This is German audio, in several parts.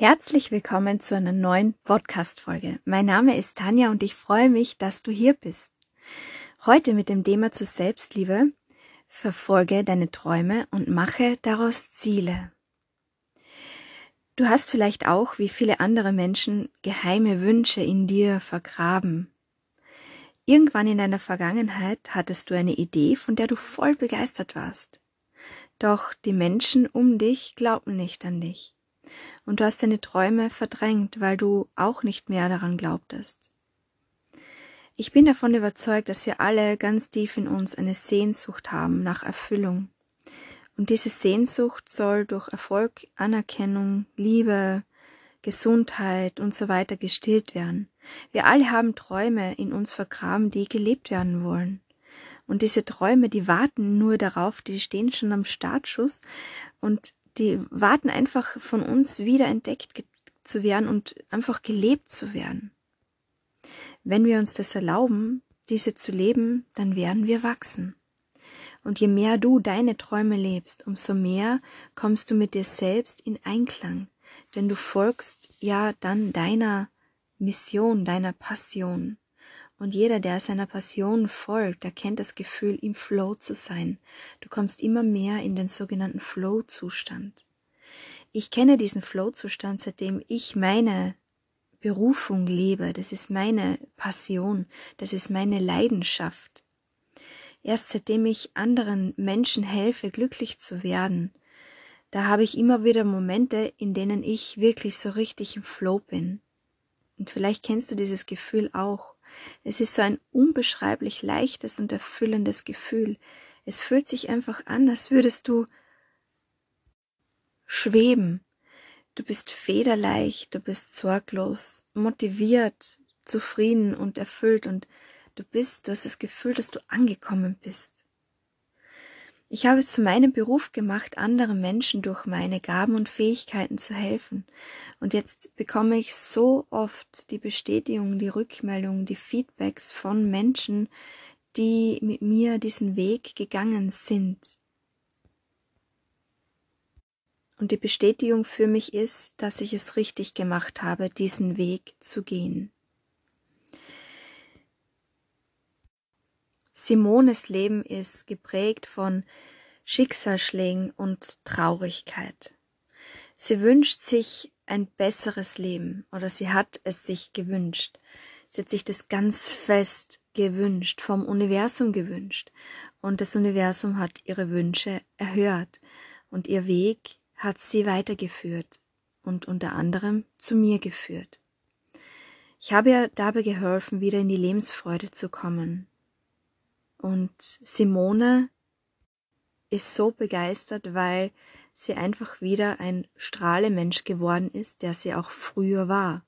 Herzlich willkommen zu einer neuen Podcast-Folge. Mein Name ist Tanja und ich freue mich, dass du hier bist. Heute mit dem Thema zur Selbstliebe. Verfolge deine Träume und mache daraus Ziele. Du hast vielleicht auch, wie viele andere Menschen, geheime Wünsche in dir vergraben. Irgendwann in deiner Vergangenheit hattest du eine Idee, von der du voll begeistert warst. Doch die Menschen um dich glaubten nicht an dich und du hast deine Träume verdrängt, weil du auch nicht mehr daran glaubtest. Ich bin davon überzeugt, dass wir alle ganz tief in uns eine Sehnsucht haben nach Erfüllung. Und diese Sehnsucht soll durch Erfolg, Anerkennung, Liebe, Gesundheit und so weiter gestillt werden. Wir alle haben Träume in uns vergraben, die gelebt werden wollen. Und diese Träume, die warten nur darauf, die stehen schon am Startschuss und die warten einfach von uns wieder entdeckt zu werden und einfach gelebt zu werden. Wenn wir uns das erlauben, diese zu leben, dann werden wir wachsen. Und je mehr du deine Träume lebst, umso mehr kommst du mit dir selbst in Einklang, denn du folgst ja dann deiner Mission, deiner Passion. Und jeder, der seiner Passion folgt, erkennt das Gefühl, im Flow zu sein. Du kommst immer mehr in den sogenannten Flow-Zustand. Ich kenne diesen Flow-Zustand, seitdem ich meine Berufung lebe. Das ist meine Passion. Das ist meine Leidenschaft. Erst seitdem ich anderen Menschen helfe, glücklich zu werden, da habe ich immer wieder Momente, in denen ich wirklich so richtig im Flow bin. Und vielleicht kennst du dieses Gefühl auch. Es ist so ein unbeschreiblich leichtes und erfüllendes Gefühl. Es fühlt sich einfach an, als würdest du schweben. Du bist federleicht, du bist sorglos, motiviert, zufrieden und erfüllt und du bist, du hast das Gefühl, dass du angekommen bist. Ich habe zu meinem Beruf gemacht, anderen Menschen durch meine Gaben und Fähigkeiten zu helfen. Und jetzt bekomme ich so oft die Bestätigung, die Rückmeldung, die Feedbacks von Menschen, die mit mir diesen Weg gegangen sind. Und die Bestätigung für mich ist, dass ich es richtig gemacht habe, diesen Weg zu gehen. Simones Leben ist geprägt von Schicksalsschlägen und Traurigkeit. Sie wünscht sich ein besseres Leben oder sie hat es sich gewünscht. Sie hat sich das ganz fest gewünscht, vom Universum gewünscht. Und das Universum hat ihre Wünsche erhört. Und ihr Weg hat sie weitergeführt und unter anderem zu mir geführt. Ich habe ihr dabei geholfen, wieder in die Lebensfreude zu kommen, und Simone ist so begeistert, weil sie einfach wieder ein Strahlemensch geworden ist, der sie auch früher war.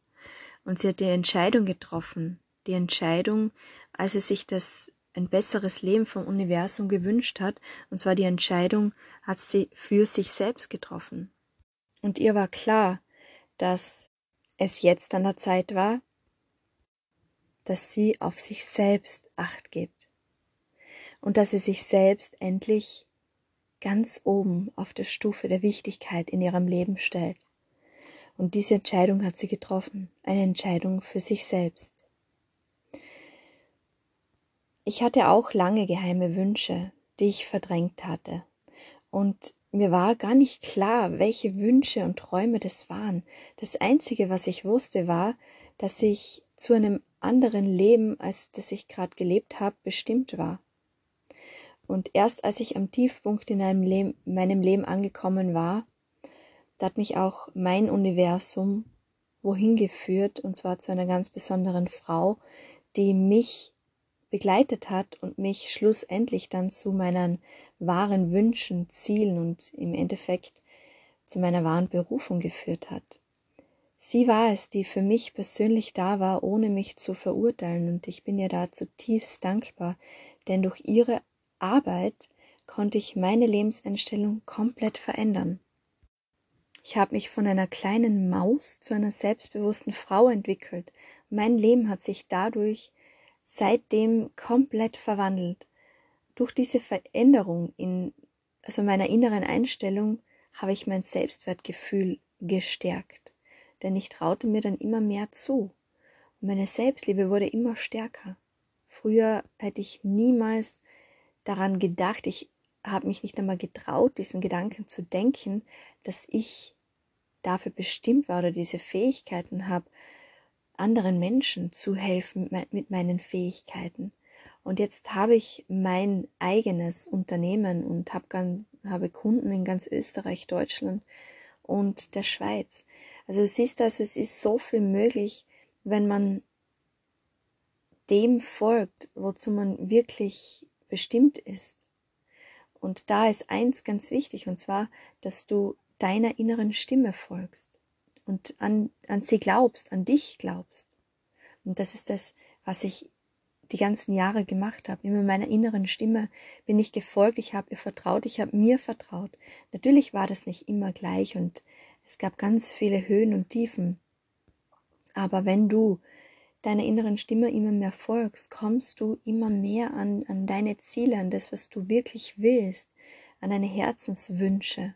Und sie hat die Entscheidung getroffen, die Entscheidung, als sie sich das ein besseres Leben vom Universum gewünscht hat, und zwar die Entscheidung hat sie für sich selbst getroffen. Und ihr war klar, dass es jetzt an der Zeit war, dass sie auf sich selbst acht gibt und dass sie sich selbst endlich ganz oben auf der Stufe der Wichtigkeit in ihrem Leben stellt. Und diese Entscheidung hat sie getroffen, eine Entscheidung für sich selbst. Ich hatte auch lange geheime Wünsche, die ich verdrängt hatte. Und mir war gar nicht klar, welche Wünsche und Träume das waren. Das Einzige, was ich wusste, war, dass ich zu einem anderen Leben, als das ich gerade gelebt habe, bestimmt war. Und erst als ich am Tiefpunkt in meinem Leben, meinem Leben angekommen war, da hat mich auch mein Universum wohin geführt, und zwar zu einer ganz besonderen Frau, die mich begleitet hat und mich schlussendlich dann zu meinen wahren Wünschen, Zielen und im Endeffekt zu meiner wahren Berufung geführt hat. Sie war es, die für mich persönlich da war, ohne mich zu verurteilen, und ich bin ihr da zutiefst dankbar, denn durch ihre Arbeit konnte ich meine Lebenseinstellung komplett verändern. Ich habe mich von einer kleinen Maus zu einer selbstbewussten Frau entwickelt. Mein Leben hat sich dadurch seitdem komplett verwandelt. Durch diese Veränderung in also meiner inneren Einstellung habe ich mein Selbstwertgefühl gestärkt. denn ich traute mir dann immer mehr zu. Meine Selbstliebe wurde immer stärker. Früher hätte ich niemals daran gedacht, ich habe mich nicht einmal getraut, diesen Gedanken zu denken, dass ich dafür bestimmt war oder diese Fähigkeiten habe, anderen Menschen zu helfen mit meinen Fähigkeiten. Und jetzt habe ich mein eigenes Unternehmen und habe, habe Kunden in ganz Österreich, Deutschland und der Schweiz. Also du siehst also, es ist so viel möglich, wenn man dem folgt, wozu man wirklich bestimmt ist. Und da ist eins ganz wichtig, und zwar, dass du deiner inneren Stimme folgst und an, an sie glaubst, an dich glaubst. Und das ist das, was ich die ganzen Jahre gemacht habe. Immer meiner inneren Stimme bin ich gefolgt, ich habe ihr vertraut, ich habe mir vertraut. Natürlich war das nicht immer gleich und es gab ganz viele Höhen und Tiefen. Aber wenn du deiner inneren Stimme immer mehr folgst, kommst du immer mehr an, an deine Ziele, an das, was du wirklich willst, an deine Herzenswünsche.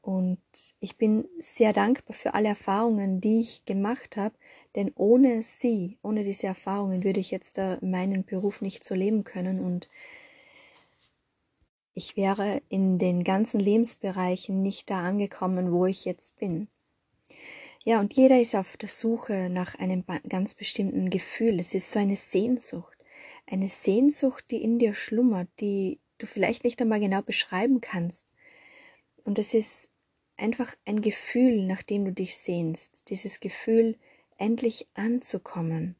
Und ich bin sehr dankbar für alle Erfahrungen, die ich gemacht habe, denn ohne sie, ohne diese Erfahrungen würde ich jetzt meinen Beruf nicht so leben können und ich wäre in den ganzen Lebensbereichen nicht da angekommen, wo ich jetzt bin. Ja, und jeder ist auf der Suche nach einem ganz bestimmten Gefühl. Es ist so eine Sehnsucht. Eine Sehnsucht, die in dir schlummert, die du vielleicht nicht einmal genau beschreiben kannst. Und es ist einfach ein Gefühl, nach dem du dich sehnst, dieses Gefühl, endlich anzukommen,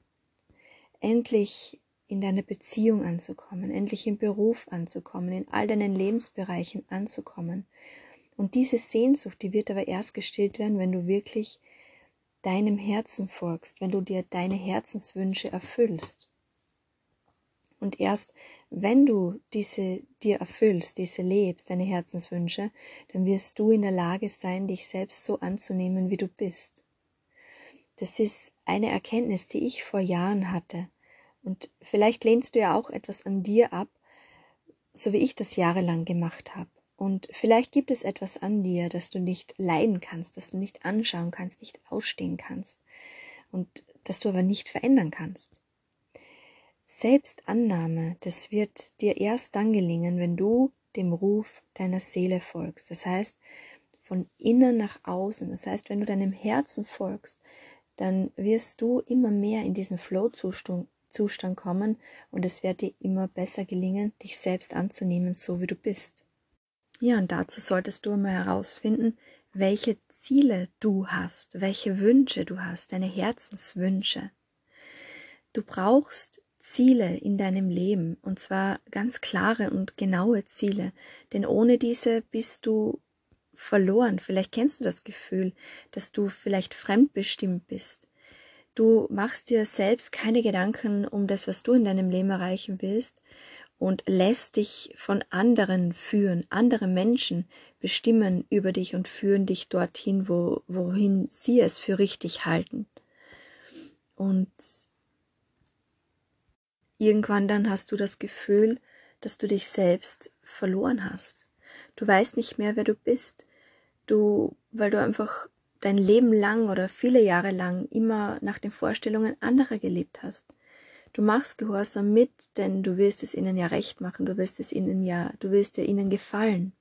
endlich in deiner Beziehung anzukommen, endlich im Beruf anzukommen, in all deinen Lebensbereichen anzukommen. Und diese Sehnsucht, die wird aber erst gestillt werden, wenn du wirklich deinem Herzen folgst, wenn du dir deine Herzenswünsche erfüllst. Und erst wenn du diese dir erfüllst, diese lebst, deine Herzenswünsche, dann wirst du in der Lage sein, dich selbst so anzunehmen, wie du bist. Das ist eine Erkenntnis, die ich vor Jahren hatte. Und vielleicht lehnst du ja auch etwas an dir ab, so wie ich das jahrelang gemacht habe. Und vielleicht gibt es etwas an dir, das du nicht leiden kannst, das du nicht anschauen kannst, nicht ausstehen kannst und das du aber nicht verändern kannst. Selbstannahme, das wird dir erst dann gelingen, wenn du dem Ruf deiner Seele folgst. Das heißt, von innen nach außen. Das heißt, wenn du deinem Herzen folgst, dann wirst du immer mehr in diesen Flow-Zustand Zustand kommen und es wird dir immer besser gelingen, dich selbst anzunehmen, so wie du bist. Ja, und dazu solltest du einmal herausfinden, welche Ziele du hast, welche Wünsche du hast, deine Herzenswünsche. Du brauchst Ziele in deinem Leben, und zwar ganz klare und genaue Ziele, denn ohne diese bist du verloren. Vielleicht kennst du das Gefühl, dass du vielleicht fremdbestimmt bist. Du machst dir selbst keine Gedanken um das, was du in deinem Leben erreichen willst und lässt dich von anderen führen. Andere Menschen bestimmen über dich und führen dich dorthin, wo, wohin sie es für richtig halten. Und Irgendwann dann hast du das Gefühl, dass du dich selbst verloren hast. Du weißt nicht mehr, wer du bist. Du, weil du einfach dein Leben lang oder viele Jahre lang immer nach den Vorstellungen anderer gelebt hast. Du machst Gehorsam mit, denn du willst es ihnen ja recht machen, du willst es ihnen ja, du willst ja ihnen gefallen.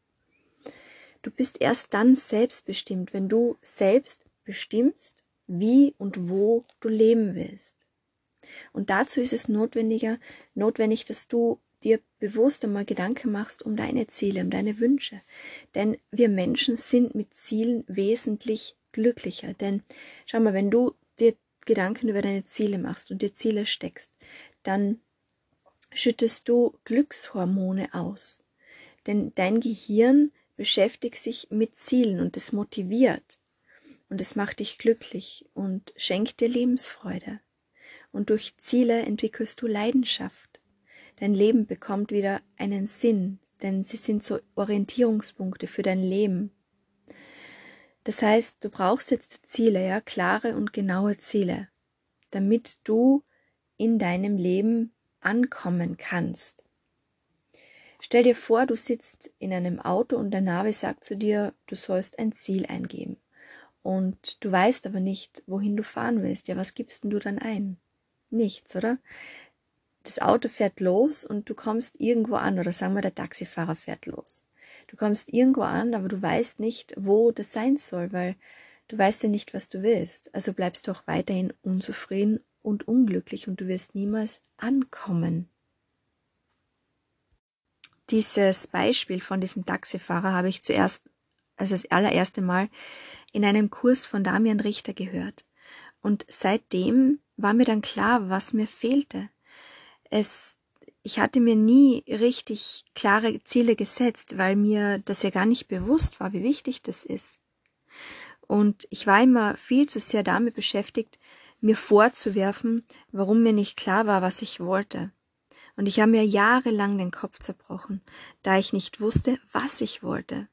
Du bist erst dann selbstbestimmt, wenn du selbst bestimmst, wie und wo du leben willst. Und dazu ist es notwendiger, notwendig, dass du dir bewusst einmal Gedanken machst um deine Ziele, um deine Wünsche. Denn wir Menschen sind mit Zielen wesentlich glücklicher. Denn schau mal, wenn du dir Gedanken über deine Ziele machst und dir Ziele steckst, dann schüttest du Glückshormone aus. Denn dein Gehirn beschäftigt sich mit Zielen und es motiviert und es macht dich glücklich und schenkt dir Lebensfreude und durch Ziele entwickelst du Leidenschaft. Dein Leben bekommt wieder einen Sinn, denn sie sind so Orientierungspunkte für dein Leben. Das heißt, du brauchst jetzt Ziele, ja, klare und genaue Ziele, damit du in deinem Leben ankommen kannst. Stell dir vor, du sitzt in einem Auto und der Navi sagt zu dir, du sollst ein Ziel eingeben. und du weißt aber nicht, wohin du fahren willst. Ja, was gibst denn du dann ein? Nichts, oder? Das Auto fährt los und du kommst irgendwo an, oder sagen wir, der Taxifahrer fährt los. Du kommst irgendwo an, aber du weißt nicht, wo das sein soll, weil du weißt ja nicht, was du willst. Also bleibst du auch weiterhin unzufrieden und unglücklich und du wirst niemals ankommen. Dieses Beispiel von diesem Taxifahrer habe ich zuerst, also das allererste Mal, in einem Kurs von Damian Richter gehört. Und seitdem war mir dann klar, was mir fehlte. Es, ich hatte mir nie richtig klare Ziele gesetzt, weil mir das ja gar nicht bewusst war, wie wichtig das ist. Und ich war immer viel zu sehr damit beschäftigt, mir vorzuwerfen, warum mir nicht klar war, was ich wollte. Und ich habe mir jahrelang den Kopf zerbrochen, da ich nicht wusste, was ich wollte.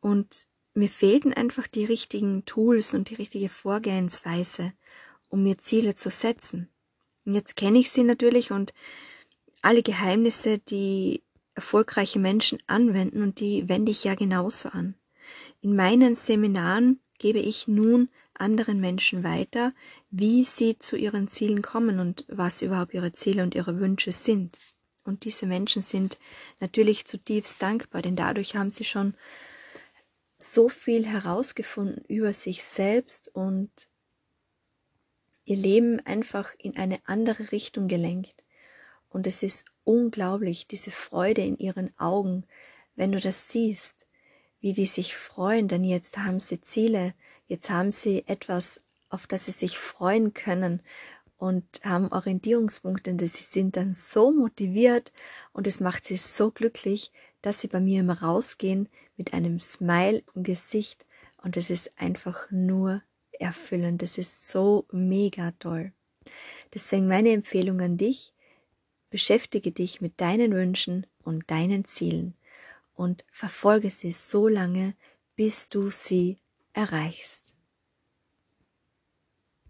Und mir fehlten einfach die richtigen Tools und die richtige Vorgehensweise, um mir Ziele zu setzen. Und jetzt kenne ich sie natürlich und alle Geheimnisse, die erfolgreiche Menschen anwenden und die wende ich ja genauso an. In meinen Seminaren gebe ich nun anderen Menschen weiter, wie sie zu ihren Zielen kommen und was überhaupt ihre Ziele und ihre Wünsche sind. Und diese Menschen sind natürlich zutiefst dankbar, denn dadurch haben sie schon so viel herausgefunden über sich selbst und ihr Leben einfach in eine andere Richtung gelenkt. Und es ist unglaublich, diese Freude in ihren Augen, wenn du das siehst, wie die sich freuen, denn jetzt haben sie Ziele, Jetzt haben sie etwas, auf das sie sich freuen können und haben Orientierungspunkte und sie sind dann so motiviert und es macht sie so glücklich, dass sie bei mir immer rausgehen mit einem Smile im Gesicht und es ist einfach nur erfüllend. Das ist so mega toll. Deswegen meine Empfehlung an dich, beschäftige dich mit deinen Wünschen und deinen Zielen und verfolge sie so lange, bis du sie erreichst.